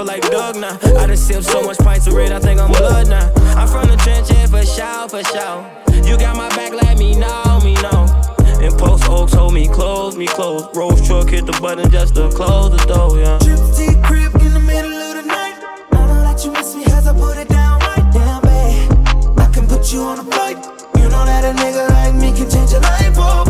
feel like Doug now. I just sipped so much pints of red, I think I'm blood now. I'm from the trenches for sure, for sure. You got my back, let me know, me know. And post oaks hold me close, me close. Rose truck hit the button just to close the door, yeah. Trip crib in the middle of the night. I don't let you miss me as I put it down right down, babe. I can put you on a flight. You know that a nigga like me can change your life, oh.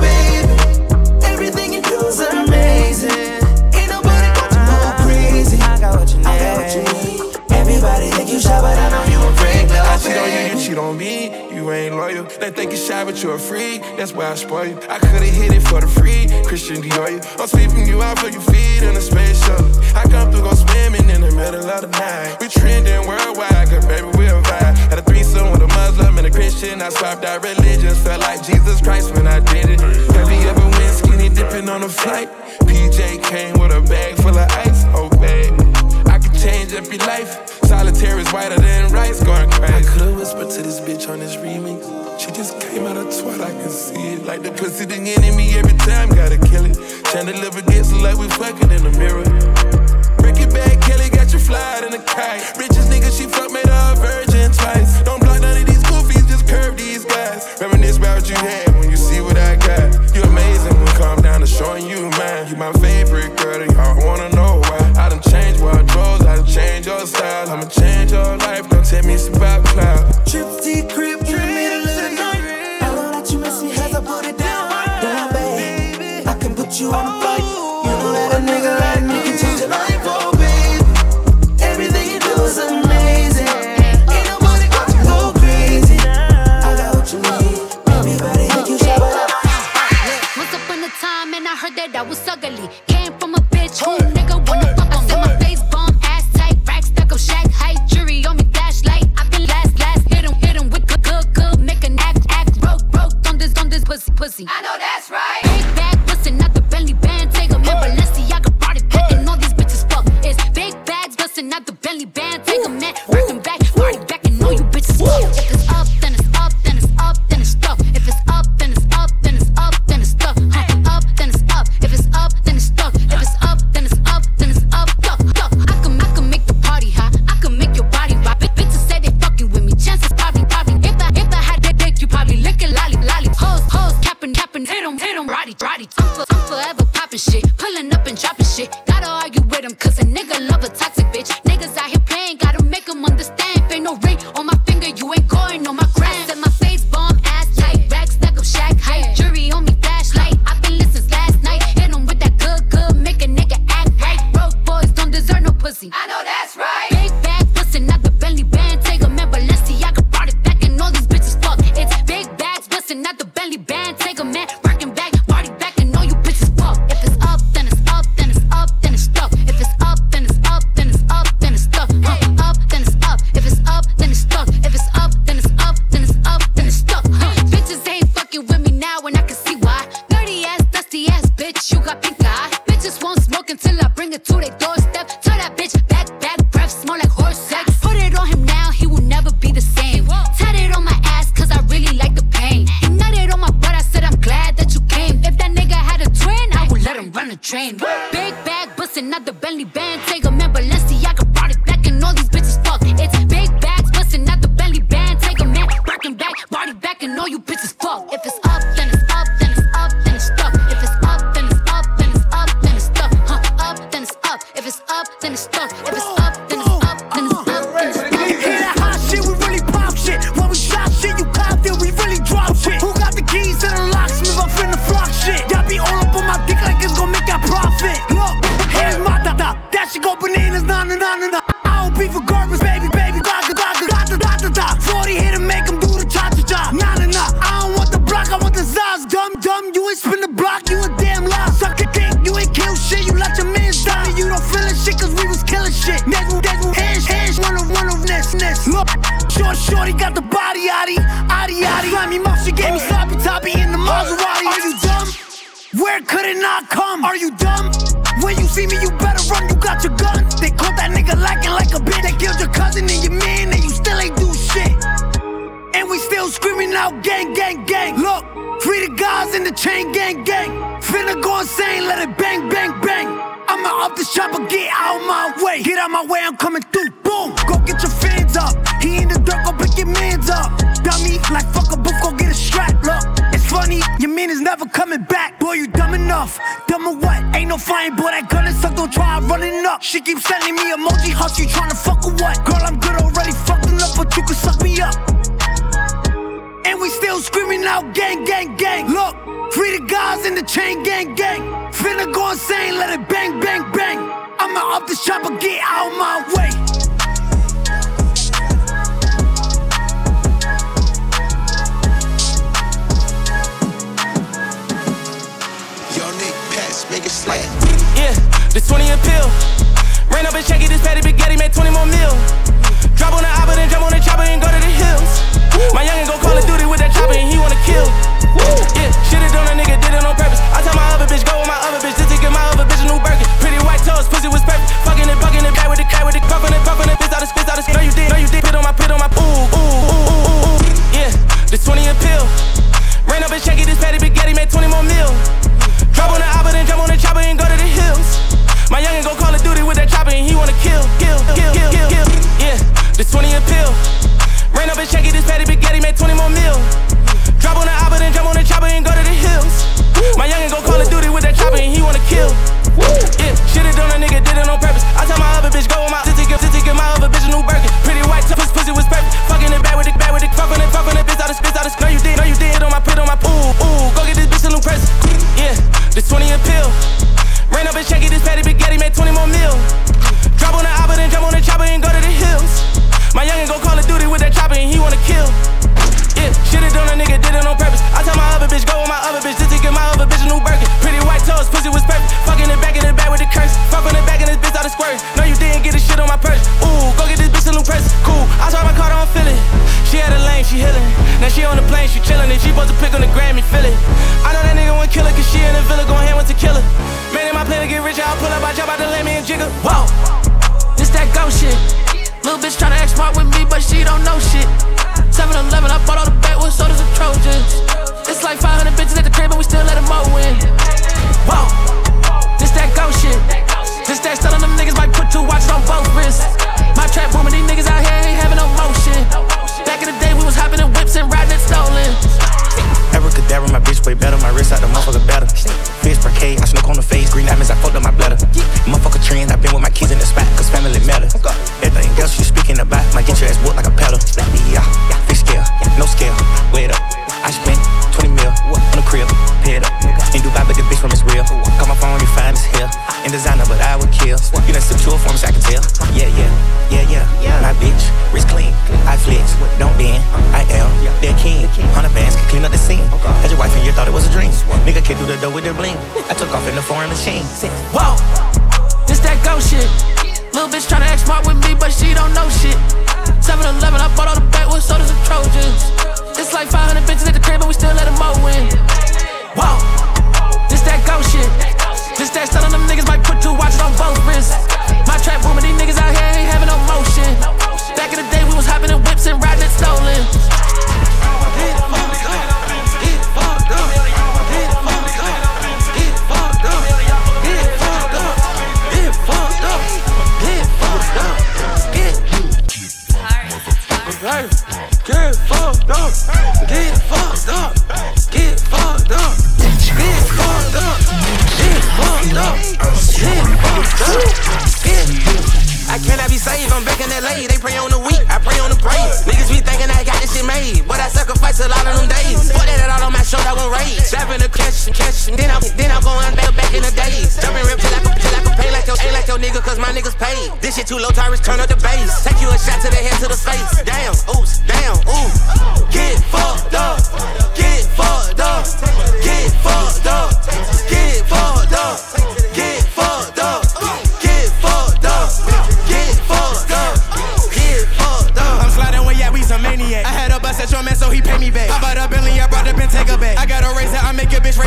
you shy, but I know you a freak. Now I cheat on you, you cheat on me. You ain't loyal. They think you shy, but you a freak. That's why I spoil you. I could've hit it for the free. Christian Dior, you. I'm sweeping you out for you feet in a space. I come through, go swimming in the middle of the night. We trending worldwide, cause baby, we a vibe. Had a threesome with a Muslim and a Christian. I swapped out religions. Felt like Jesus Christ when I did it. Have you ever went skinny dipping on a flight? PJ came with a bag full of ice just be life. Solitaire is whiter than rice, going crazy. I could whisper to this bitch on this remix. She just came out of twat, I can see it. Like the pussy, the enemy every time, gotta kill it. Chandelier against it like we fucking in the mirror. Break it back, Kelly got you fly in the kite. Richest nigga she fuck made a virgin twice. Don't Shorty got the body, yaddy, yaddy. Slimy mouth, she gave me sloppy toppy in the Maserati. Are you dumb? Where could it not come? Are you dumb? When you see me, you better run, you got your gun. They caught that nigga lacking like a bitch. They killed your cousin and your man, and you still ain't do shit. And we still screaming out gang, gang, gang. Look, free the guys in the chain gang, gang. Finna go insane, let it bang, bang, bang. I'ma up this chopper, get out my way. Get out my way, I'm coming through. Boom, go get your fans up. The dirt, go pick your mans up. Dummy, like fuck a booth, go get a strap. Look, it's funny, your man is never coming back. Boy, you dumb enough. Dumb or what? Ain't no fine, boy, that gun is suck, don't try running up. She keeps sending me emoji hearts, you tryna fuck or what? Girl, I'm good already, fucking up, but you can suck me up. And we still screaming out gang, gang, gang. Look, free the guys in the chain gang, gang. Finna go insane, let it bang, bang, bang. I'ma up this chopper, get out my way. Make slap. Yeah, this 20 a pill. Ran up and check it, this patty spaghetti made 20 more mil. Drop on the oppa, then jump on the chopper and go to the hills. My youngin' go Call of Duty with that chopper and he wanna kill. Yeah, shit it on a nigga, did it on purpose. I tell my other bitch, go with my other bitch, just to get my other bitch a new Birkin. Pretty white toes, pussy was perfect. Fucking it, bucking it, back with the cat with the puffin' it, puffin' it, bitch out of spit out of No, you did, no, you did. Put on my, put on my, ooh, ooh, ooh, ooh, ooh, ooh. Yeah, this 20 a pill. Ran up and check it, this patty spaghetti made 20 more mil. My youngin' go Call of Duty with that chopper and he wanna kill, kill, kill, kill, kill, kill. Yeah, this 20 a pill. Ran up and check it, this patty spaghetti made 20 more mil. Drop on the oppa, then jump on the chopper and go to the hills. My youngin' go Call of Duty with that chopper and he wanna kill. Yeah, shit it on a nigga, did it on purpose. I tell my other bitch, go with my sissy, give, sissy, give my other bitch a new Birkin. Pretty white top, pussy was perfect. Fucking it back with it, back with it, fucking it, fucking it, bitch out of spit out of No, you did, no, you did. On my, put on my, ooh, ooh. White pussy was perfect. Fucking it back in the back with the curse. Fucking it back in this bitch out of squirt. No, you didn't get this shit on my purse. Ooh, go get this bitch a new press. Cool, I saw my car, don't feel it. She had a lane, she healing. Now she on the plane, she chillin'. And she supposed to pick on the Grammy, feel it. I know that nigga won't kill her, cause she in the villa, gon' hand with to kill her. Man, in my plan to get rich, I'll pull up, I jump out the let me and jiggle. Whoa, this that go shit. Little bitch tryna act smart with me, but she don't know shit. 7 Eleven, I bought all the backwoods sodas and Trojans. It's like 500 bitches at the crib, and we still let them all win. Whoa, this that go shit. This that stuff on them niggas might put two watches on both wrists. My trap booming, these niggas out here ain't having no motion. Back in the day, we was hopping in whips and riding it stolen. Abracadabra, my bitch way better. My wrist out the motherfucker better. Fish per K, I snook on the face. Green diamonds, I fucked up my bladder. Motherfucker trends, I been with my kids in the spot, cause family matter. Everything else you speaking about, might get your ass whooped like a pedal. Yeah, big door with their bling. I took off in the foreign machine.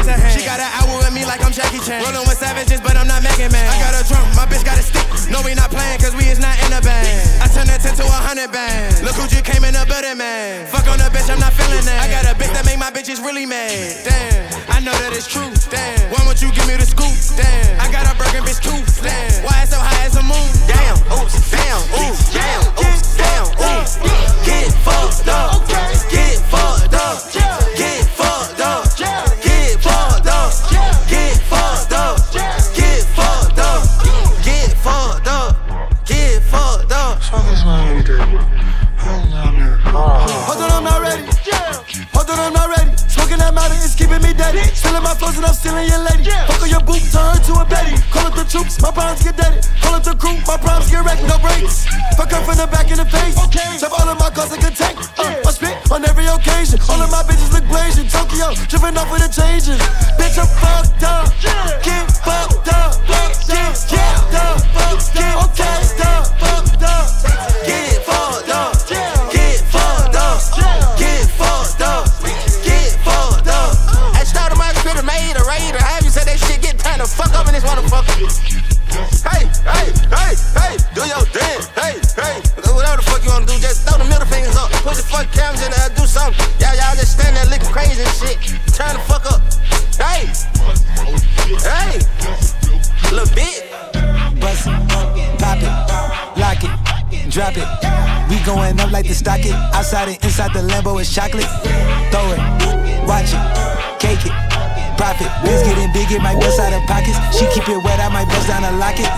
Chain. hour with me like I'm Jackie Chan. Rolling with savages, but I'm not Megan Man. I got a drum, my bitch got a stick. No, we not playing, cause we is not in a band. I turn that 10 to a 100 band. Look who just came in the building, man. Fuck on the bitch, I'm not feeling that. I got a bitch that make my bitches really mad. Damn, I know that it's true. Damn, why won't you give me the scoop? Damn, I got a Birkin bitch too. Damn, why it's so high as a moon? Damn, oops, damn, ooh, damn, oops, Stealing my and I'm stealing your lady. Fuck on your boot, turn to a Betty. Call up the troops, my problems get dead. Call up the crew, my problems get wrecked, no breaks. Fuck her from the back in the face. Chop all of my cars like a tank. Uh, I spit on every occasion. All of my bitches look blazing. Tokyo, tripping off with the changes. Bitch, I'm fucked up. Get fucked up. Get fucked up. Get fucked drop it. We going up like the stock it. Outside and inside the Lambo is chocolate. Throw it, watch it, cake it, profit. Biz getting big, it might bust out of pockets. She keep it wet, I might bust down a locket.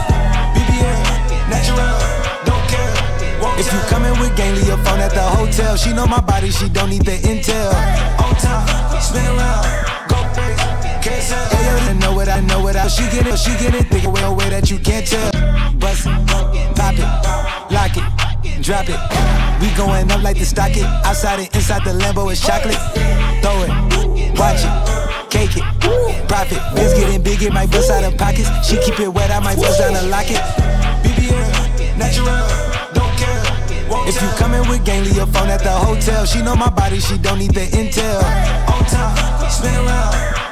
BBL, natural, don't care. If you coming with gang, leave your phone at the hotel. She know my body, she don't need the intel. On time, spin around, go crazy, can't sell. Hey, I know what I know what I. She get it, she get it, think away a way that you can't tell. Bust it, pop it, lock it, drop it. We going up like the stock it. Outside and inside the Lambo is chocolate. Throw it, watch it, cake it, profit. Biz getting big, it might bust out of pockets. She keep it wet, I might bust down a locket. BBL, natural, don't care. If you coming with gang, leave your phone at the hotel. She know my body, she don't need the intel. On time, spin around,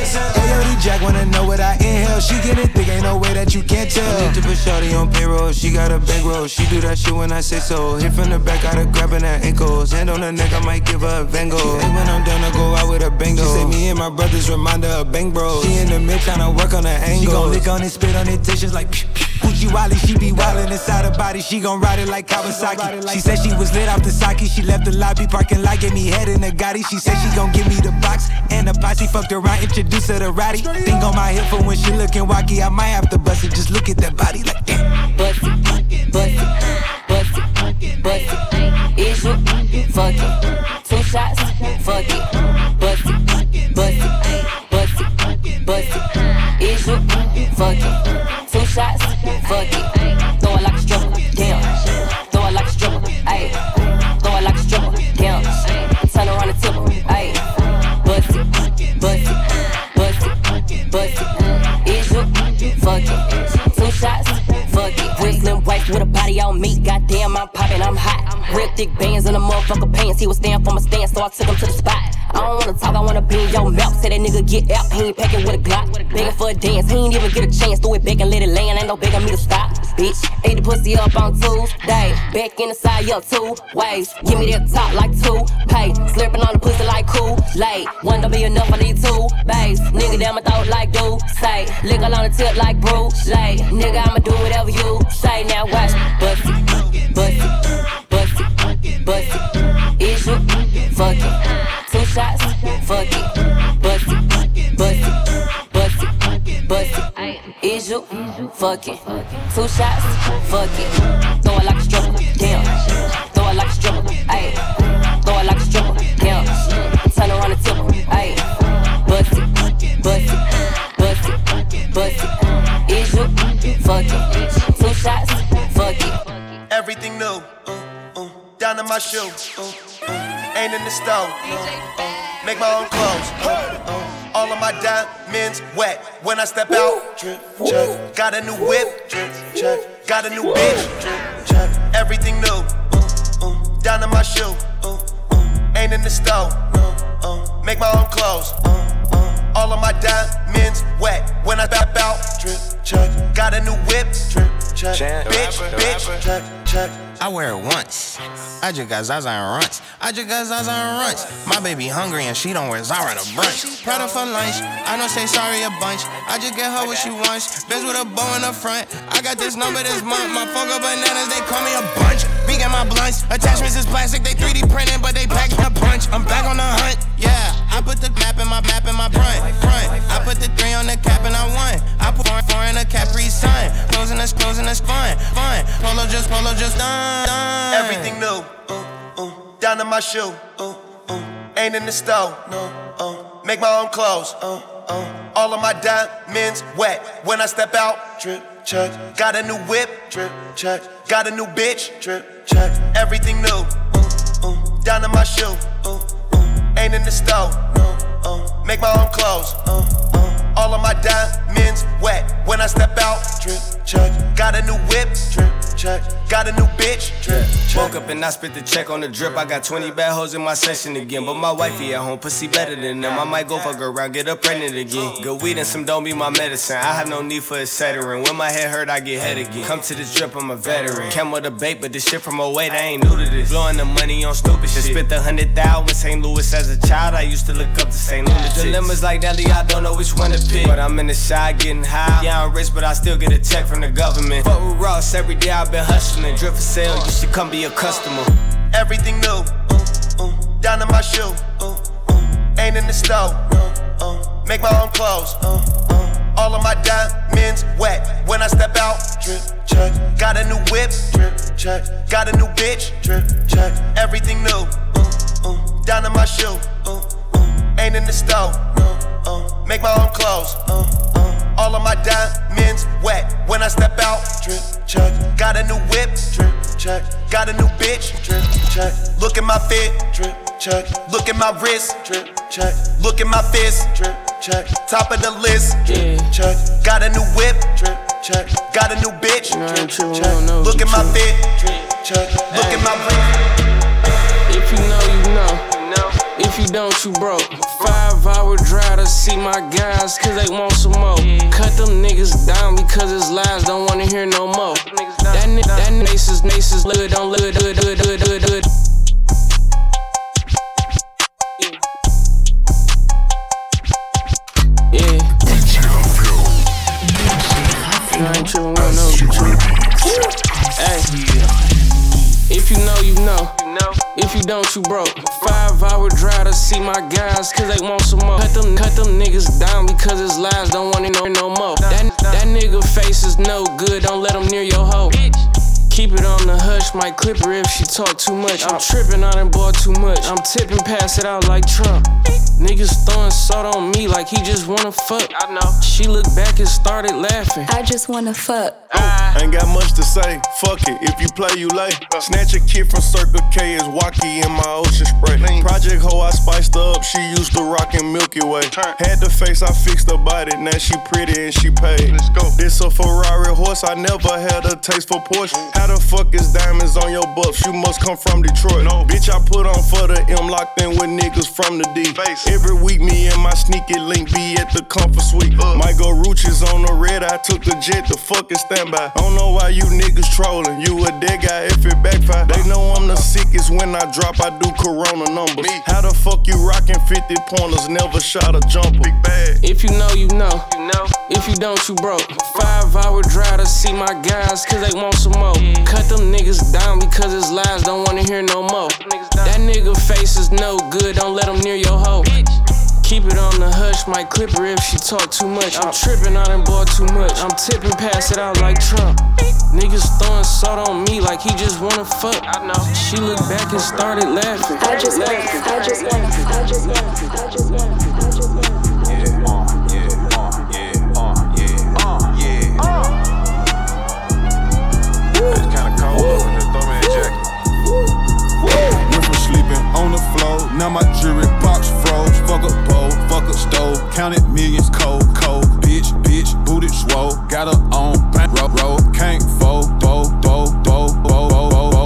can't sell. Hey, yo, the Jack wanna know what I inhale. She get it thick, ain't no way that you can't tell. Need to put Shawty on payroll, she got a bankroll. She do that shit when I say so. Hit from the back, got her grabbing her ankles. Hand on her neck, I might give her a Van Gogh. Hey, when I'm done, I go out with a bango. She say me and my brothers remind her of bang bros. She in the mid tryna work on her angle. She gon' lick on it, spit on it, tissues like Gucci Wally, she be wildin' inside her body, she gon' ride it like Kawasaki. She said she was lit off the sake, she left the lobby parking lot, gave me head in the Gotti. She said she gon' give me the box and the posse fucked around, introduced her to Roddy. Think on my hip for when she lookin' wacky, I might have to bust it, just look at that body like that. Bust it, bust it, bust it, bust it. Is you fuck it? Two shots, fuck it, I took him to the spot. I don't wanna talk, I wanna be in your mouth. Say that nigga get out, he ain't packing with a Glock. Begging for a dance, he ain't even get a chance. Do it back and let it land, ain't no begging me to stop. Bitch, ate the pussy up on Tuesday. Back in the side, up two ways. Give me that top like two pay. Slurping on the pussy like cool. Late, one don't be enough, I need two bass. Nigga down my throat like do say. Lick on the tip like Bruce. Late, nigga, I'ma do whatever you say. Now watch, bust it, bust it, bust it, bust it. Fuck it? Two shots, fuck it. Bust it, bust it, bust it, bust it. Is you fuck it? Two shots, fuck it. Throw it like a stripper, damn. Throw it like a stripper, ayy. Throw it like a stripper, damn. Turn around and tip ayy. Bust it, bust it, bust it, bust it. Is you fuck it? Two shots, fuck it. Everything new, uh, uh, down to my shoe. Uh, ain't in the uh, make my own clothes. All of my diamonds wet when I step out. Got a new whip. Got a new bitch. Everything new, down to my shoe. Ain't in the uh, make my own clothes. All of my diamonds wet when I step out. Got a new whip. Bitch, bitch. I wear it once. I just got Zaza and runch. I just got Zaza and runch. My baby hungry and she don't wear Zara to brunch. Prada for lunch. I don't say sorry a bunch. I just get her what she wants. Bitch with a bow in the front. I got this number this month. My got bananas. They call me a bunch. At my blunts. Attachments is plastic. They 3D printing, but they pack a punch. I'm back on the hunt. Yeah. I put the map in my map in my front. Front. I put the three on the cap and I won. I put four, four in a Capri Sun. Closing us, closing us, fun, fun. Polo just, polo just done. done. Everything new. Uh, uh, down to my shoe. Uh, uh, ain't in the store. No. Uh, make my own clothes. Uh, uh, all of my diamonds wet when I step out. Drip check. Got a new whip. Drip check. Got a new bitch. Drip check. Everything new. Uh, uh, down to my shoe. Uh, uh, ain't in the store. No. Uh, make my own clothes. Uh, uh, all of my diamonds wet when I step out. Drip check. Got a new whip. Drip check. Got a new bitch. Drip check. Woke up and I spit the check on the drip. I got 20 bad hoes in my session again. But my wifey at home, pussy better than them. I might go fuck around, get her pregnant again. Good weed and some don't be my medicine. I have no need for Excedrin. When my head hurt, I get head again. Come to this drip, I'm a veteran. Came with a bait, but this shit from 08, I ain't new to this. Blowing the money on stupid shit. Spent the hundred thousand in St. Louis as a child. I used to look up to St. Louis. Dilemmas like Nelly, I don't know which one to pick. But I'm in the shy getting high. Yeah, I'm rich, but I still get a check from the government. Fuck with Ross every day, I've been hustling. Drip for sale, you should come be a customer. Everything new, uh, uh, down to my shoe, uh, uh, ain't in the store, uh, uh, make my own clothes, uh, uh, all of my diamonds wet when I step out, drip check, got a new whip, drip check, got a new bitch, drip check, everything new, uh, uh, down to my shoe, uh, uh, ain't in the store, uh, uh, make my own clothes, uh, uh, all of my diamonds wet when I step out, drip check, got a new whip, drip check, got a new bitch, drip check, look at my fit, drip check, look at my wrist, drip check, look at my fist, drip check, top of the list, drip check, got a new whip, drip check, got a new bitch, drip check, look at my fit, drip check, look at my wrist. If you know, you know. If you don't, you broke. Five hour drive to see my guys, cause they want some more. Cut them niggas down because it's lies, don't wanna hear no more. That nigga, that naces, naces, good, don't look good, good, good, good, good. Yeah. I ain't tripping, we don't know you tripping. Hey. If you know, you know. If you don't, you broke. Five hour drive to see my guys, cause they want some more. Cut them, cut them niggas down because it's lies, don't wanna know no more. That, that nigga face is no good, don't let him near your hoe. Keep it on the hush, might clip her if she talk too much. I'm tripping, I done bought too much. I'm tipping, pass it out like Trump. Niggas throwing salt on me like he just wanna fuck. I know. She looked back and started laughing. I just wanna fuck. Oh, ain't got much to say, fuck it, if you play, you lay. Snatch a kid from Circle K is Wacky in my ocean spray. Project hoe, I spiced up, she used to rockin' Milky Way. Had the face, I fixed her body, now she pretty and she paid. Let's go. This a Ferrari horse, I never had a taste for Porsche. How the fuck is diamonds on your buff? You must come from Detroit. Bitch, I put on for the M, locked in with niggas from the D. Face. Every week, me and my sneaky link be at the comfort suite. Uh. Might go Ruchis on the red, I took the jet, the fuck is standby. I don't know why you niggas trolling. You a dead guy if it backfire. They know I'm the sickest when I drop, I do corona numbers. How the fuck you rockin' 50 pointers, never shot a jumper? Big bag. If you know, you know. If you don't, you broke. Five hour drive to see my guys, cause they want some more. Cut them niggas down because his lies, don't wanna hear no more. That nigga face is no good, don't let him near your hoe. Keep it on the hush, my clipper if she talk too much. I'm tripping, I done bought too much. I'm tipping, pass it out like Trump. Niggas throwing salt on me like he just wanna fuck. I know. She looked back and started laughing. I just wanna, I just wanna, I just wanna, I just wanna, now my jewelry box froze. Fuck up bowl, fuck up stove, counted millions cold, cold. Bitch, bitch, booty swole, got her on bank roll, roll. Can't fold, bo, bo, bo, bo, bo, bo,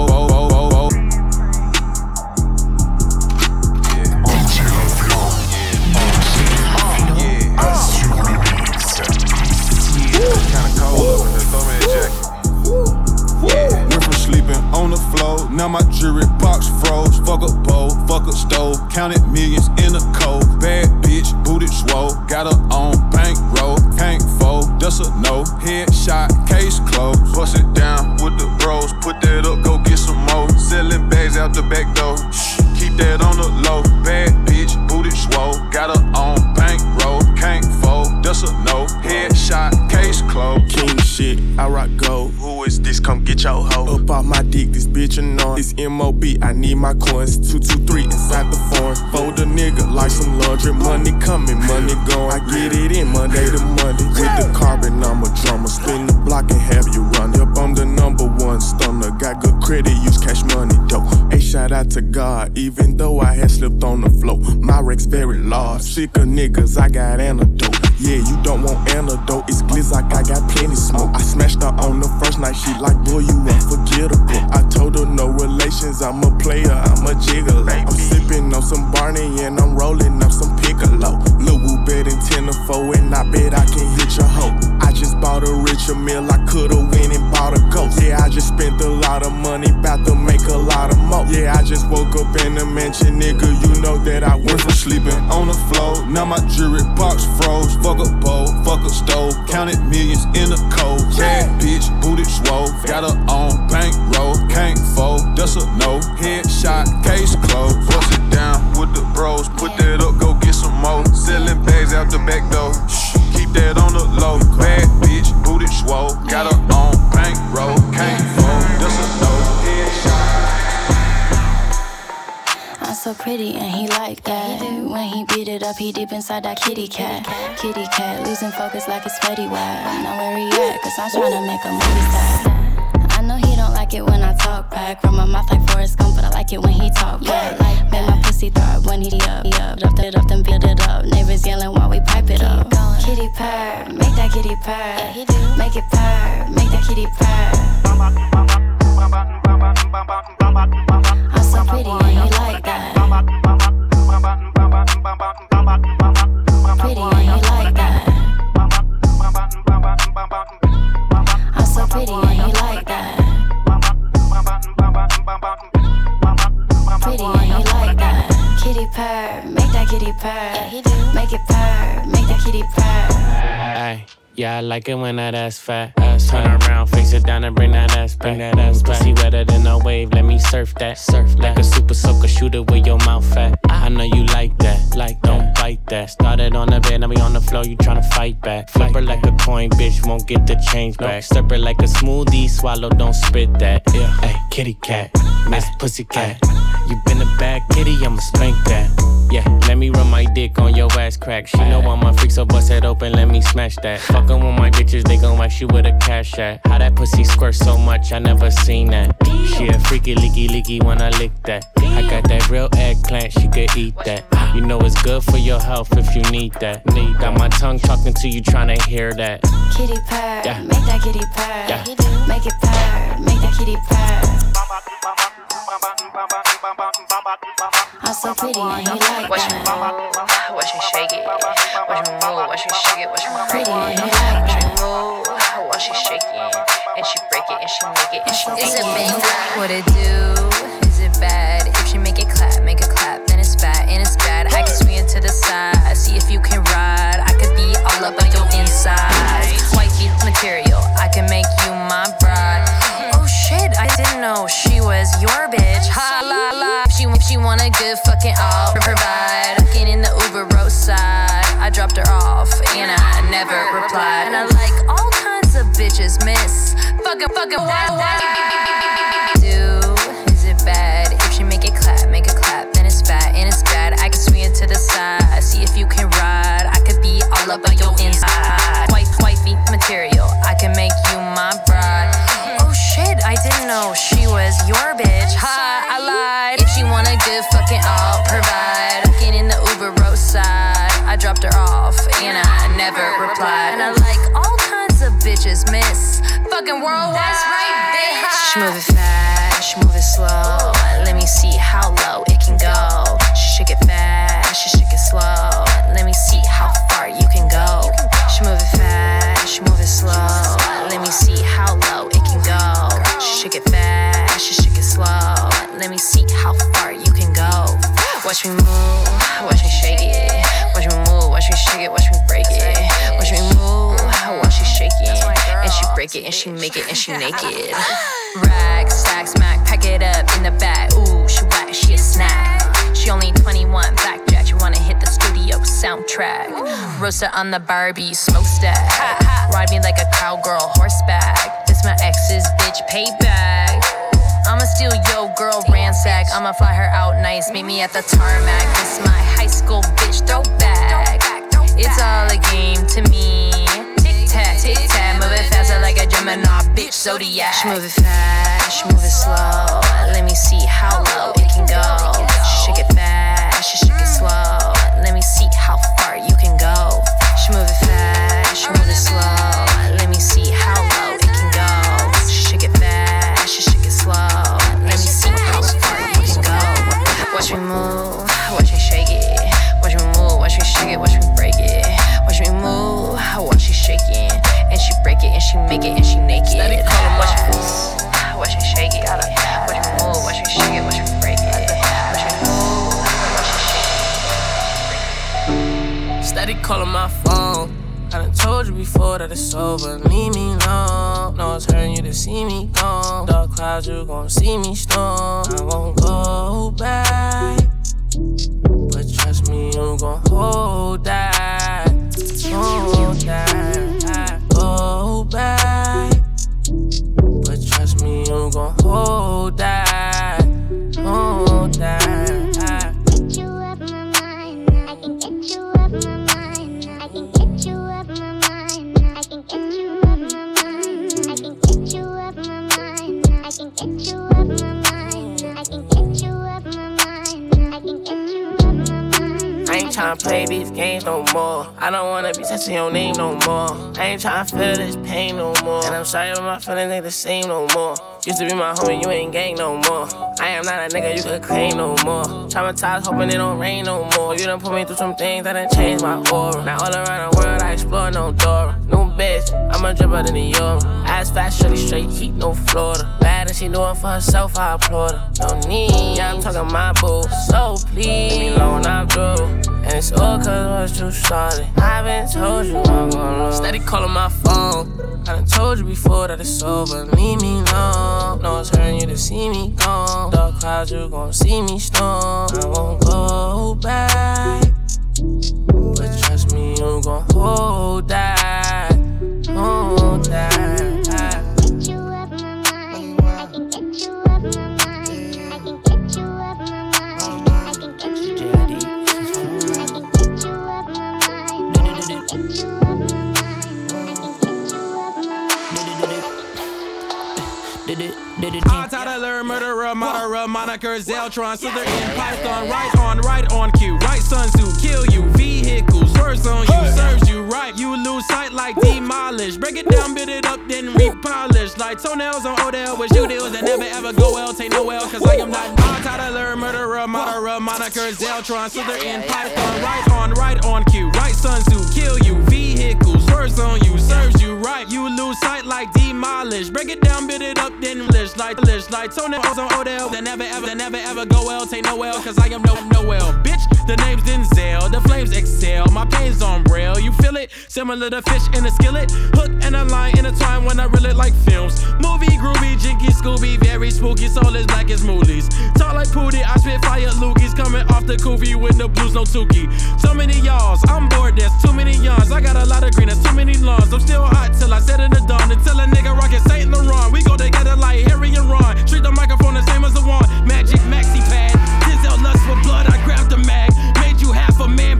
counted millions Headshot, case closed. Bust it down with the bros. Put that up, go get some more. Selling bags out the back door. Shh, keep that on the low. Bad bitch, booted swole. Got her on bankroll. Can't fold, that's a no. I'm so pretty and he like that. When he beat it up, he deep inside that kitty cat. Kitty cat, losing focus like it's Fetty Wap. Know where he at, cause I'm tryna make a movie star. Like it when I talk back. From my mouth like Forrest Gump, but I like it when he talk back. Like, make my pussy throb when he up. He up, up, it up, then build it up. Neighbors yelling while we pipe it up. Kitty purr, make that kitty purr. Make it purr, make that kitty purr. I'm so pretty and he like that. Pretty and he like that. I'm so pretty and he Pretty and he like that. Kitty purr, make that kitty purr. He do. Make it purr, make that kitty purr. Ay, yeah, I like it when that ass fat. Ass Turn around, face it down and bring that ass back. Bring that ass back. Pussy wetter than a wave, let me surf that. Surf like a super soaker shooter with your mouth fat. Ah. I know you like that, like don't bite that. Started on the bed, now we on the floor, you tryna fight back. Flip her like a coin, bitch, won't get the change back. Stir her like a smoothie, swallow, don't spit that. Yeah, hey, kitty cat, Miss Pussycat. You been a bad kitty, I'ma spank that. Yeah, let me run my dick on your ass crack. She know I'm a freak, so bust it open, let me smash that. Fuckin' with my bitches, they gon' wax you with a cash at. How that pussy squirt so much, I never seen that. She a freaky, leaky, leaky when I lick that. I got that real eggplant, she could eat that. You know it's good for your health if you need that. Need got my tongue talking to you, tryna hear that. Kitty purr, Yeah. make that kitty purr. Yeah. Make it purr, make that kitty purr. I'm so pretty and he like Watch me that. move, watch me shake it. Watch me move, watch me shake it, watch me break Pretty Is it? What do? Is it bad? If she make it clap, make it clap, then it's it's bad. I can swing it to the side, see if you can ride. I could be all up on your inside. White material, I can make you my bride. Oh shit, I didn't know she was your bitch. Ha la la. She she want a good fucking all never replied. And I like all kinds of bitches, miss. Fucking fucking that Do is it bad if she make it clap, make it clap, then it's bad and it's bad. I can swing it to the side, see if you can ride. I could be all up on your never replied. And I like all kinds of bitches, miss. Fucking worldwide. That's right, bitch. Move it fast, move it slow. Let me see how low it can go. Shake it fast, shake it slow. Let me see how far you can she naked. Rag, stack, smack, pack it up in the bag. Ooh, she whack, she a snack. She only 21, blackjack. You wanna hit the studio soundtrack. Roaster on the Barbie, smokestack. Ride me like a cowgirl, horseback. This my ex's bitch payback. I'ma steal yo girl ransack. I'ma fly her out nice. Meet me at the tarmac. This my high school bitch throwback. It's all a game to me. Gemini bitch zodiac. She move it fast, she move it slow. Let me see how low it can go. She shake it fast, she shake it slow. Let me see how far you can go. She move it fast, she move it slow. Let me see how low it can go. She shake it fast, she shake it slow. Let me see how far you can go. Watch me move, she make it, and she naked. Steady calling watch watch shake it. Watch me move, watch me shake it, watch me break it. Watch me move, watch me shake it. Steady calling my phone. I done told you before that it's over. Leave me alone. No, it's hurting you to see me gone. Dark clouds, you gon' see me storm. I won't go back. But trust me, you gon' hold touching your name no more. I ain't tryna feel this pain no more. And I'm sorry, but my feelings ain't the same no more. Used to be my homie, you ain't gang no more. I am not a nigga you could claim no more. Traumatized, hoping it don't rain no more. You done put me through some things that done changed my aura. Now all around the world, I explore no door. New bitch, I'm a dripper than the Euro. Ass fast, shorty straight heat, no Florida. She doing for herself, I applaud her. No need, yeah, I'm talking my boo. So please, leave me alone, I'm. And it's all cause what you started. I've been told you I'm gonna lose. Steady calling my phone. I done told you before that it's over. Leave me alone. No, it's hurting you to see me gone. Dark clouds, you gon' see me storm. I won't go back. But trust me, you gon' hold that. Hold that. I Tyler, learn murderer, murderer, moniker, Zeltron, Slytherin, Python, right on, right on cue, right Sun Tzu, kill you, vehicle, swerves on you, serves you right, you lose sight like demolish, break it down, bit it up, then repolish, like toenails on Odell with you deals that never ever go well, take no L, cause I am not I Tyler, learn murderer, murderer, moniker, Zeltron, Slytherin, Python, right on, right on cue, right Sun Tzu, kill you, vehicle, swerves on you, serves you right, you lose sight like demolish, break it down, bit it up, then lish, like lish, like toenails on Odell, that never ever, that never ever go well, take no L, cause I am no, no L, bitch, the name's Denzel, the flames excel, my pain's on braille, you feel it, similar to fish in a skillet, hook and a line in a time when I really like films, movie, groovy, jinky, Scooby, very spooky, soul is black as moolies, talk like Pootie, I spit fire loogies, coming off the koofy with the blues, no Tukey, so many y'alls, I'm bored, there's too many yawns, I got a lot of green, there's too many lawns, I'm still hot till I set in the dawn, until a nigga rockin' Saint Laurent, we go together like Harry and Ron, treat the microphone the same as a wand, magic maxi pad, Denzel lust for blood, I grabbed the mag, made you half a man,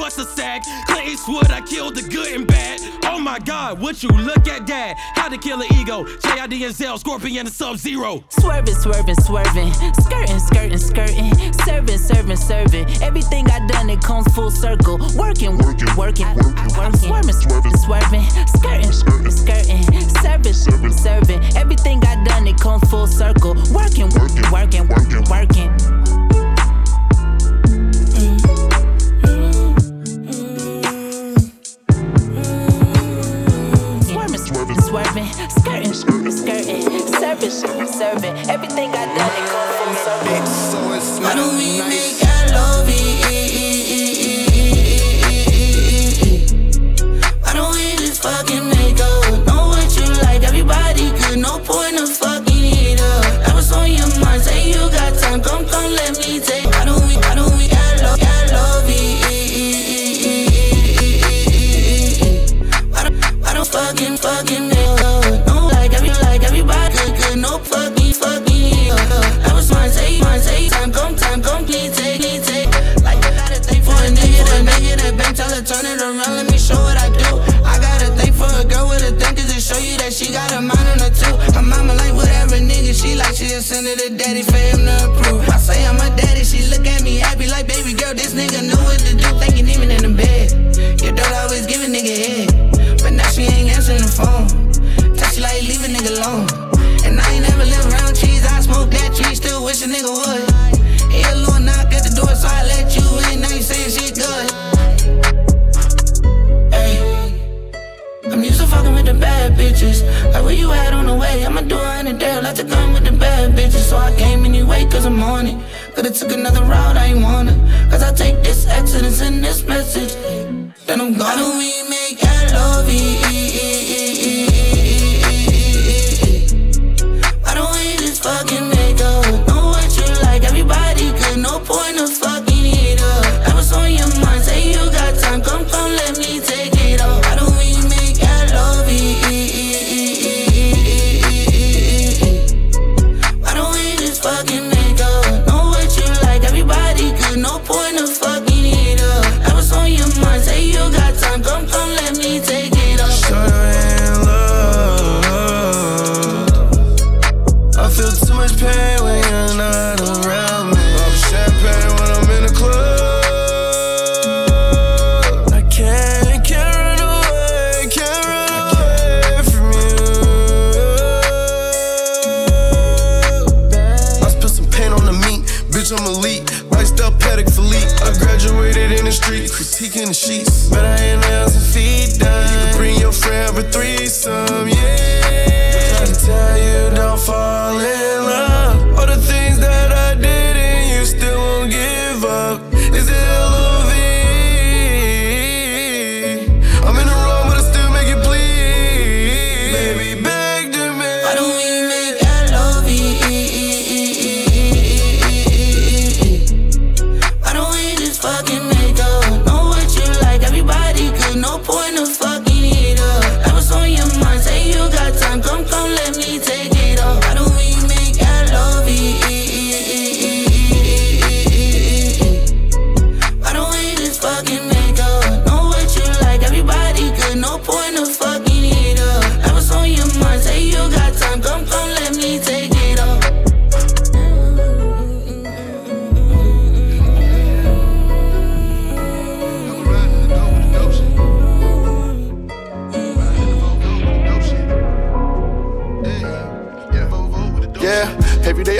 bust a sag, Clint Eastwood, I killed the good and bad, oh my god, would you look at that, how to kill an ego, JID and Zell, Scorpion and Sub-Zero, Swerving, swerving, swerving. Skirting, skirting, skirting. Serving, serving, serving. Everything I done, it comes full circle. Working, working, working. I'm swerving, swerving, swerving. Skirting, skirting, skirting. Serving, serving, serving. Everything I done, it comes full circle. Working, working, working, working, swerving, swerving. Skirting, skirting, skirting. Serving, serving, serving. Everything I done, it comes full circle. Why don't we make our love Why don't we just fucking make gotta to daddy for him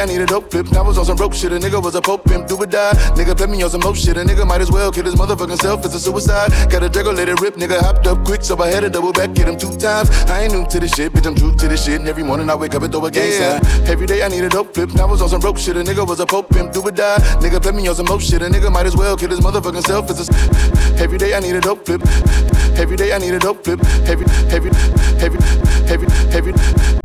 I need a dope flip. Now I was on some broke shit. A nigga was a pope pimp, do or die. Nigga play me on some more shit. A nigga might as well kill his motherfucking self. It's a suicide. Got a Draco, let it rip. Nigga hopped up quick, so I had to double back, get him two times. I ain't new to this shit, bitch. I'm true to this shit. And every morning I wake up and throw a gang sign. Every day I need a dope flip. Now I was on some broke shit. A nigga was a pope pimp, do or die. Nigga play me on some more shit. A nigga might as well kill his motherfucking self. It's a every day I need a dope flip. Every day I need a dope flip. Every, every, every, every, every.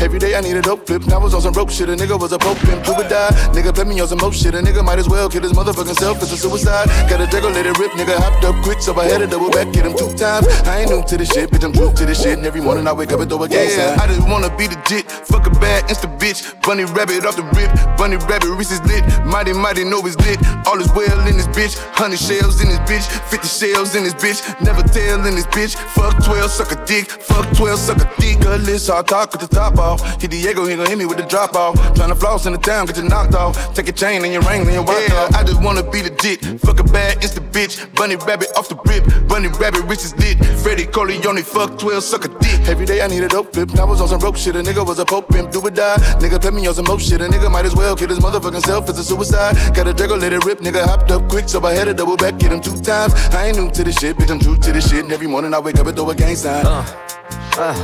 Every day I need a dope flip. Now I was on some broke shit. A nigga was a pope pimp, do or die. Nigga play me on some more shit. A nigga might as well kill his motherfucking self. It's a suicide. Got a Draco, let it rip. Nigga hopped up quick, so I had to double back, get him two times. I ain't new to this shit, bitch. I'm true to this shit. And every morning I wake up and throw a gang Yeah. I just wanna be legit. Fuck a bad insta bitch. Bunny rabbit off the rip. Bunny rabbit is lit. Mighty mighty know it's lit. All is well in this bitch. Hundred shells in this bitch. Fifty shells in this bitch. Never tell in this bitch. Fuck 12, suck a dick. Fuck 12, suck a dick. Good list, hard talk with the top off. Hit Diego, he gon' hit me with the drop off. Tryna floss in the town, get you knocked off. Take a chain and your ring, then your watch yeah, off. I just wanna be the dick. Fuck a bad insta bitch. Bunny rabbit off the rip. Bunny rabbit wrist is lit. Freddie Corleone, fuck 12, suck a dick. Every day I need a dope flip. Now I was on some rope shit. A nigga was a pope pimp, do or die. Nigga play me on some more shit. A nigga might as well kill his motherfucking self. It's a suicide. Got a Draco, let it rip. Nigga hopped up quick, so I had to double back, get him two times. I ain't new to this shit, bitch. I'm true to this shit. And every morning I wake up and throw a gang sign. Uh, uh,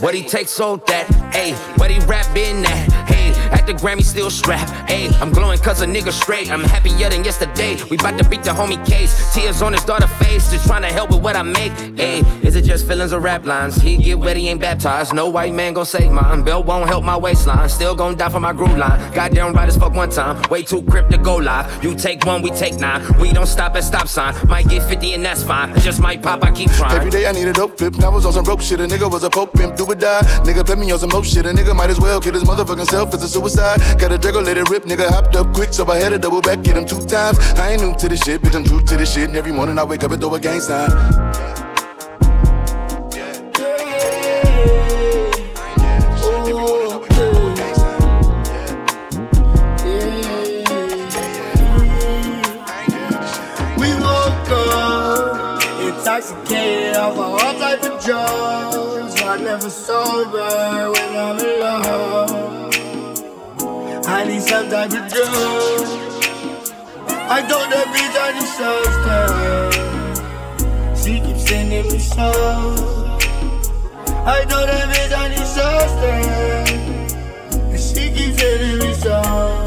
what he takes sold that, ayy. What he rap in that, hey. The Grammy still strapped, ayy. I'm glowing cause a nigga straight. I'm happier than yesterday. We bout to beat the homie case. Tears on his daughter face, just trying to help with what I make, ayy. Is it just feelings or rap lines? He get wet, he ain't baptized. No white man gon' save mine. Belt won't help my waistline. Still gon' die for my groove line. Goddamn right as fuck one time. Way too crip to go live. You take one, we take nine. We don't stop at stop sign. Might get 50 and that's fine. Just might pop, I keep trying. Every day I need a dope flip. Now I was on some broke shit. A nigga was a pope pimp, do or die. Nigga play me on some more shit. A nigga might as well kill his motherfucking self. It's a a suicide. Got a Draco, let it rip, nigga hopped up quick, so I had to double back, get him two times. I ain't new to this shit, bitch, I'm true to this shit. And every morning I wake up and throw a gang sign. We woke up intoxicated off of all type of drugs. I never sober when I'm alone. I need some type of drug. I told that bitch I need substance. She keeps sending me some. I told that bitch I need substance. And she keeps sending me some.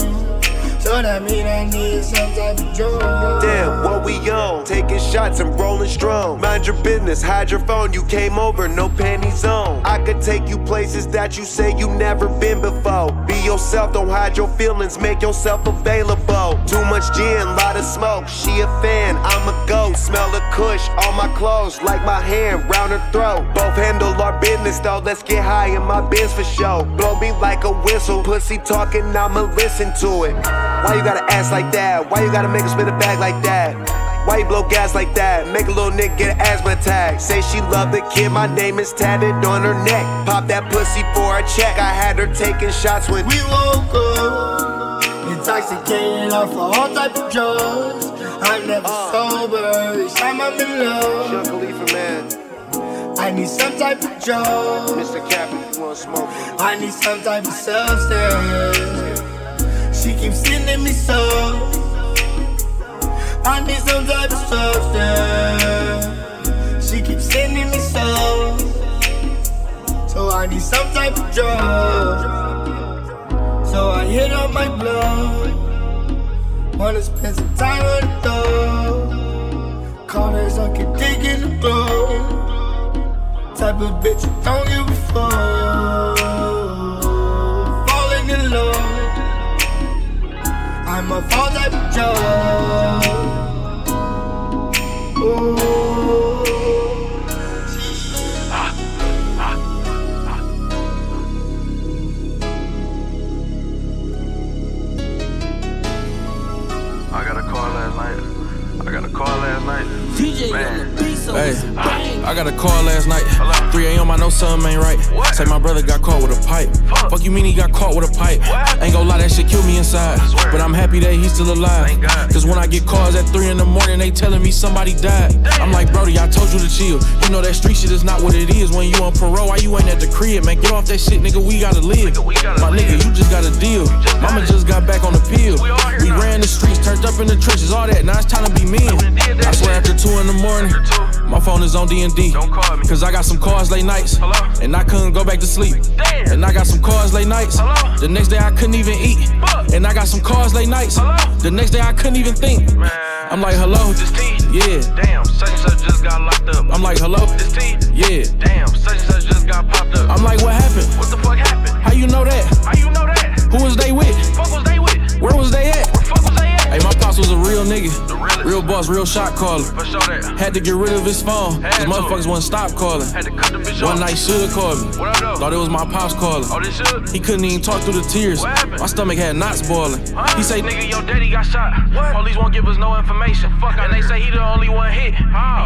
So that mean I need some type of drug. Damn, what we on? Taking shots and rolling strong. Mind your business, hide your phone. You came over, no panties on. I could take you places that you say you never been before. Yourself, don't hide your feelings, make yourself available. Too much gin, lot of smoke. She a fan, I'm a ghost. Smell the kush on my clothes, like my hand round her throat. Both handle our business though, let's get high in my biz for show. Blow me like a whistle, pussy talking, I'ma listen to it. Why you gotta ask like that? Why you gotta make her spin a bag like that? Why you blow gas like that? Make a little nigga get an asthma attack. Say she love the kid, my name is tatted on her neck. Pop that pussy for a check. I had her taking shots when we woke up. Intoxicated off of all type of drugs. I'm never uh. sober. Each time I'm in love. Man. I need some type of drug. Mr. Cap, if you wanna smoke. I need some type of substance. She keeps sending me some. I need some type of substance. She keeps sending me some. So I need some type of drug. So I hit up my blood. Wanna spend some time on the door. Call her so I can dig in the glow. Type of bitch you don't give a fuck. I'm a fall type of joke. Ooh. I got a call last night. I got a call last night. DJ Man. Hey, I got a call last night. 3 a.m. I know something ain't right. Say my brother got caught with a pipe. Fuck you mean he got caught with a pipe? Ain't gon' lie, that shit killed me inside. But I'm happy that he's still alive. Cause when I get calls at 3 in the morning, they telling me somebody died. I'm like, Brody, I told you to chill. You know that street shit is not what it is when you on parole. Why you ain't at the crib, man? Get off that shit, nigga. We gotta live. My nigga, you just got a deal. Mama just got back on the pill. We ran the streets, turned up in the trenches, all that. Now it's time to be men. I swear after 2 in the morning, my phone is on D&D. Cause I got some cars late nights. And I couldn't go back to sleep. And I got some cars late nights. The next day I couldn't even eat. And I got some cars late nights. The next day I couldn't even think. I'm like, hello? Yeah. Damn, such and such just got locked up. I'm like, hello? This T? Yeah. Damn, such and such just got popped up. I'm like, what happened? What the fuck happened? How you know that? How you know that? Who was they with? Fuck was they with? Where was they at? Where fuck was they at? Hey, my pops was a real nigga. Real boss, real shot caller. For sure that. Had to get rid of his phone. Cause motherfuckers wouldn't stop calling. Had to cut the bitch One night shoulda called me. What up, though? Thought it was my pops calling. Oh? He couldn't even talk through the tears. My stomach had knots boiling. He say, nigga, your daddy got shot. What? Police won't give us no information. Fuck, and they say he the only one hit.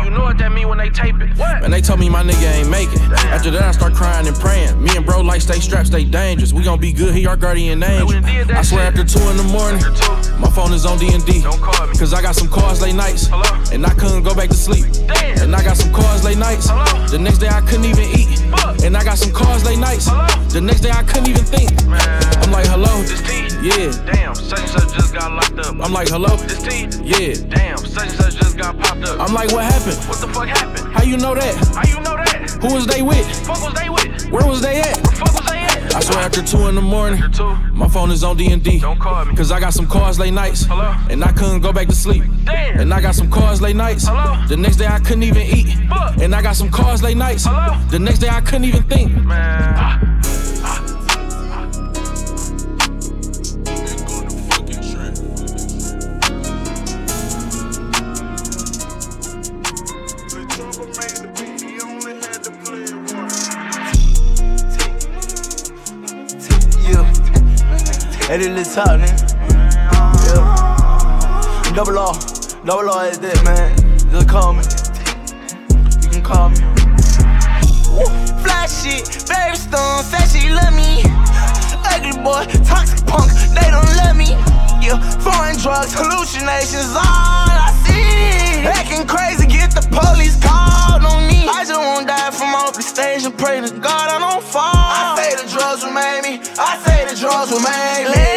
You know what that mean when they tape it. What? And they told me my nigga ain't making. After that, I start crying and praying. Me and bro like stay strapped, stay dangerous. We gon' be good. He our guardian angel. done did that I swear after two in the morning, my phone is on D and D. Don't call me. Cause I got some cars late nights, Hello? and I couldn't go back to sleep. Damn. And I got some cars late nights. Hello? The next day I couldn't even eat. Fuck. And I got some cars late nights. Hello? The next day I couldn't even think. Man. I'm like, hello. This T? Yeah. Damn, such and such just got locked up. I'm like, hello. This? Yeah. Damn, such and such just got popped up. I'm like, what happened? What the fuck happened? How you know that? How you know that? Who was they with? Fuck was they with? Where was they at? Where fuck was they at? I swear after two in the morning, my phone is on D and D. Don't call me. Cause I got some cars late nights. Hello? And I couldn't go back to sleep. Damn. And I got some cars late nights. Hello? The next day I couldn't even eat. And I got some cars late nights. Hello? The next day I couldn't even think. Man. Nigga. Yeah. Double R. Double R is that, man. Just call me. You can call me. Fly shit, baby stone, said she love me. Ugly boy, toxic punk, they don't love me. Yeah, foreign drugs, hallucinations, all I see. Acting crazy, get the police called on me. I just won't die from off the station, pray to God I don't fall. I say the drugs will make me, I say the drugs will make me.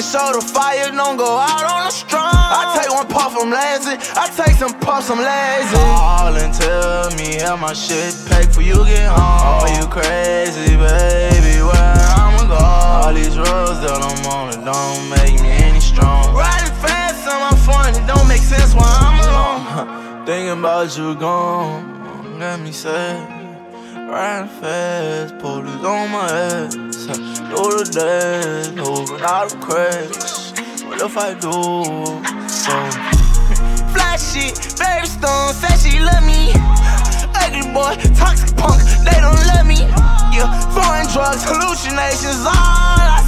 Making sure the fire don't go out on the strong. I take one puff, I'm lazy. I take some puffs, I'm lazy. Call and tell me how my shit paid for you get home. Oh, you crazy, baby, where I'ma go? All these roads that I'm on, it don't make me any strong. Riding fast on my phone, it don't make sense why I'm alone. Thinking about you gone, got me sad. Riding fast, police on my ass. Through the days, hoping I don't crash. What if I do? So, fly shit, baby stone, said she love me. Ugly boy, toxic punk, they don't love me. Yeah, foreign drugs, hallucinations, all I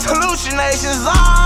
hallucinations, all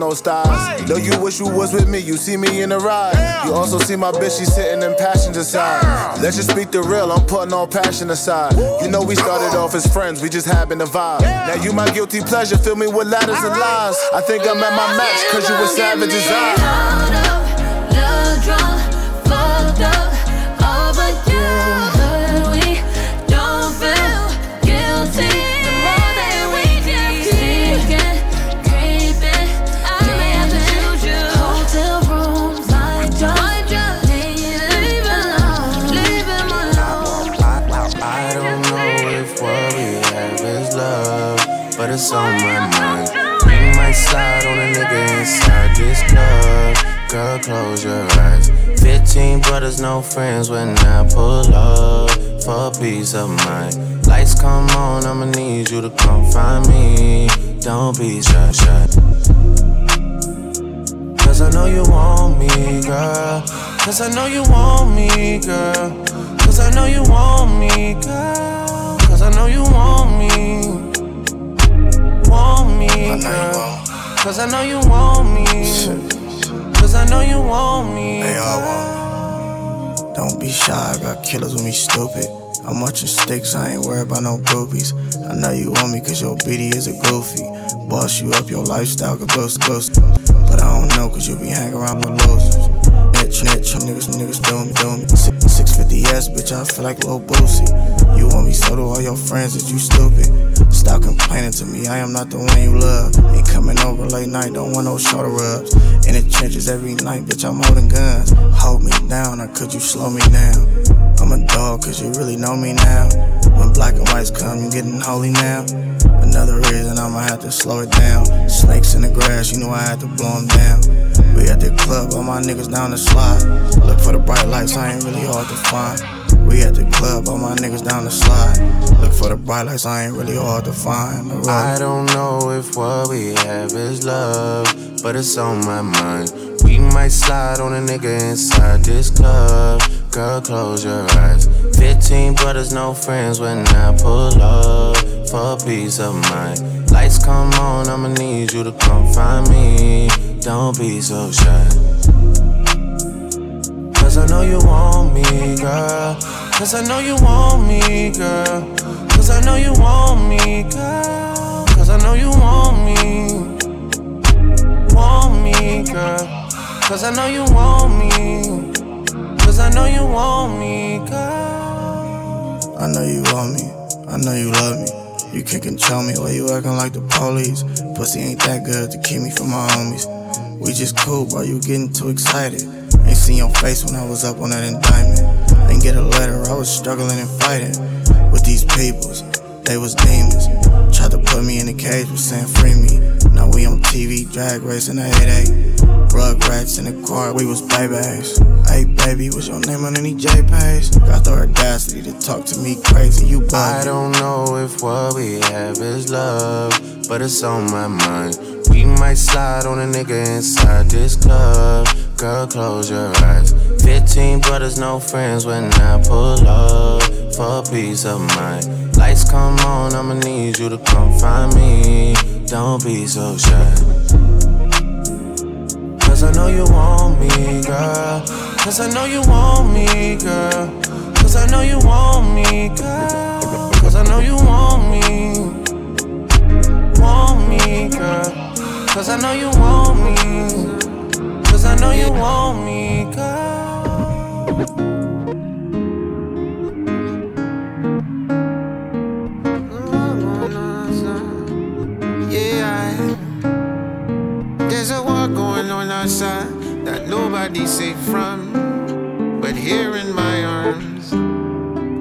how I was in those styles. Know you wish you was with me, you see me in the ride. You also see my bitch, she sitting in passenger side. Let's just speak the real, I'm putting all passion aside. You know we started off as friends, we just having a vibe. Now you my guilty pleasure, fill me with ladders and lies. I think I'm at my match, cause you a savage as I. on my mind. We might slide on a nigga inside this club. Girl, close your eyes. 15 brothers, no friends when I pull up for peace of mind. Lights come on, I'ma need you to come find me. Don't be shy, shy. Cause I know you want me, girl. Cause I know you want me, girl. Cause I know you want me, girl. Cause I know you want me. Me, girl. Cause I know you want me. Cause I know you want me. They all want. Don't be shy, I got killers with me stupid. I'm watching sticks, I ain't worried about no groupies. I know you want me cause your BD is a goofy. Boss you up, your lifestyle could boost, boost. But I don't know cause you be hanging around with losers. Bitch, bitch, niggas, niggas do me, do me. 650S, bitch, I feel like Lil Boosie. You want me, so do all your friends, that you stupid. Stop complaining to me, I am not the one you love. Ain't coming over late night, don't want no shoulder rubs. In the trenches every night, bitch, I'm holding guns. Hold me down, or could you slow me down? I'm a dog, cause you really know me now. When black and whites come, you getting holy now. Another reason I'ma have to slow it down. Snakes in the grass, you know I had to blow them down. We at the club, all my niggas down the slide. Look for the bright lights, I ain't really hard to find. We at the club, all my niggas down the slide. Look for the bright lights, I ain't really hard to find. I don't know if what we have is love, but it's on my mind. We might slide on a nigga inside this club. Girl, close your eyes. 15 brothers, no friends when I pull up for peace of mind. Lights come on, I'ma need you to come find me. Don't be so shy. Cause I know you want me, girl. Cause I know you want me, girl. Cause I know you want me, girl. Cause I know you want me. Want me, girl. Cause I know you want me. Cause I know you want me, girl. I know you want me, I know you love me. You can't control me while you acting like the police. Pussy ain't that good to keep me from my homies. We just cool, bro, you getting too excited. Ain't seen your face when I was up on that indictment. Ain't get a letter, I was struggling and fighting with these peoples. They was demons. Tried to put me in a cage, but saying free me. Now we on TV, drag racing a 8 Rug rats in the car, we was babies. Hey baby, what's your name on any J page? Got the audacity to talk to me crazy, you I don't know if what we have is love, but it's on my mind. We might slide on a nigga inside this club. Girl, close your eyes. 15 brothers, no friends when I pull up for peace of mind. Lights come on, I'ma need you to come find me. Don't be so shy. Cause I know you want me, girl. Cause I know you want me, girl. Cause I know you want me, girl. Cause I know you want me. Want me, girl. Cause I know you want me. Cause I know you want me, girl. That nobody's safe from. But here in my arms,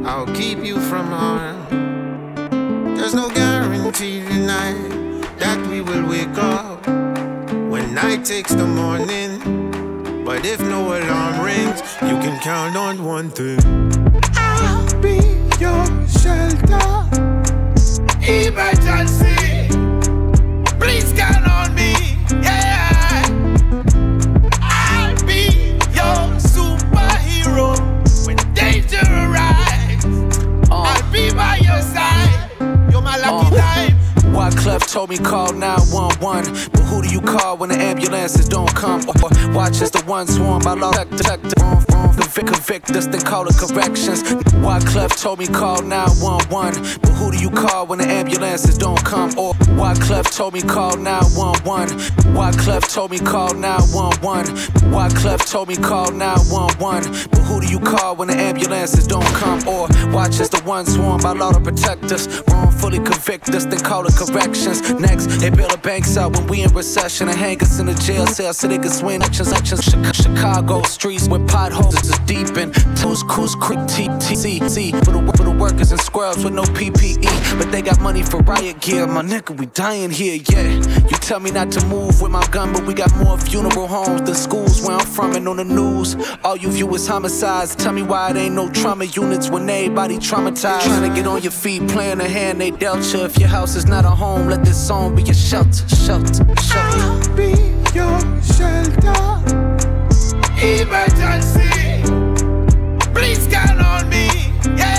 I'll keep you from harm. There's no guarantee tonight that we will wake up when night takes the morning. But if no alarm rings, you can count on one thing. I'll be your shelter. Emergency. My lucky time. Wyclef told me call 911. But who do you call when the ambulances don't come? Or watch as the ones swarm by law detector. Wrong, wrong, convict, convict us, then call it corrections. Wyclef told me call 911. But who do you call when the ambulances don't come? Or Wyclef told me call 911. Wyclef told me call 911. Wyclef told me call 911. But who do you call when the ambulances don't come? Or watch as the ones swarm by law to protect us. Wrongfully convict us, then call it corrections. Next, they bail the banks out when we in recession and hang us in the jail cell so they can swing actions. actions. Chi- Chicago streets with potholes, is deep in toes, coos, quick TTC. For the, for the workers and scrubs with no PPE. But they got money for riot gear. My nigga, we dying here, yeah. You tell me not to move with my gun, but we got more funeral homes than schools where I'm from and on the news. All you view is homicides. Tell me why it ain't no trauma units when everybody traumatized. Trying to get on your feet, playing the hand they dealt you. If your house is not a home, let this song be your shelter, shelter, shelter. I'll be your shelter. Emergency. Please count on me. Yeah.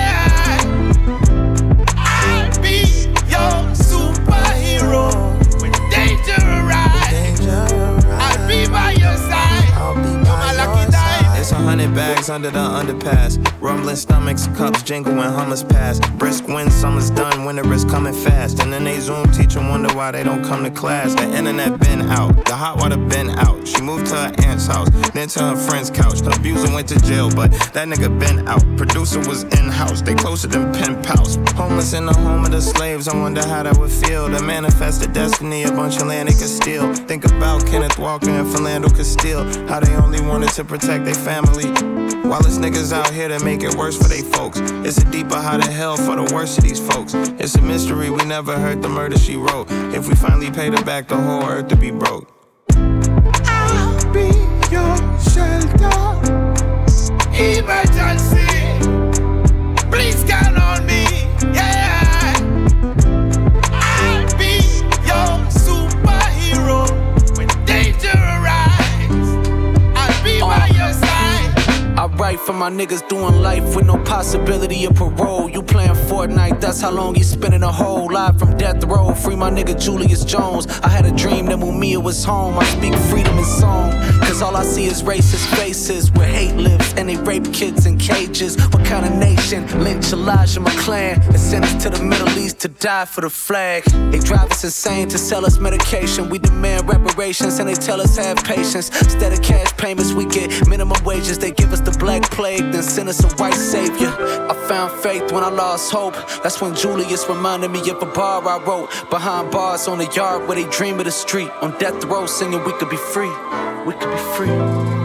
Hundred bags under the underpass. Rumbling stomachs, cups jingle when hummers pass. Brisk wind, summer's done, winter is coming fast. And then they Zoom teacher wonder why they don't come to class. The internet been out, the hot water been out. She moved to her aunt's house, then to her friend's couch. The abuser went to jail, but that nigga been out. Producer was in house, they closer than pen pals. Homeless in the home of the slaves, I wonder how that would feel. To manifest the destiny, a bunch of land they could steal. Think about Kenneth Walker and Philando Castile, how they only wanted to protect their family. While it's niggas out here to make it worse for they folks. It's a deeper how to hell for the worst of these folks. It's a mystery we never heard the murder she wrote. If we finally paid her back, the whole earth to be broke. I'll be your shelter. Emergency. My niggas doing life with no possibility of parole. You playing Fortnite, that's how long you spending a whole life from death row. Free my nigga Julius Jones. I had a dream that Mumia was home. I speak freedom in song. Cause all I see is racist faces where hate lives and they rape kids in cages. Kind of nation? Lynch Elijah McClain and send us to the Middle East to die for the flag. They drive us insane to sell us medication. We demand reparations and they tell us have patience. Instead of cash payments, we get minimum wages. They give us the black plague, then send us a white savior. I found faith when I lost hope. That's when Julius reminded me of a bar I wrote behind bars on the yard where they dream of the street. On death row, singing we could be free. We could be free.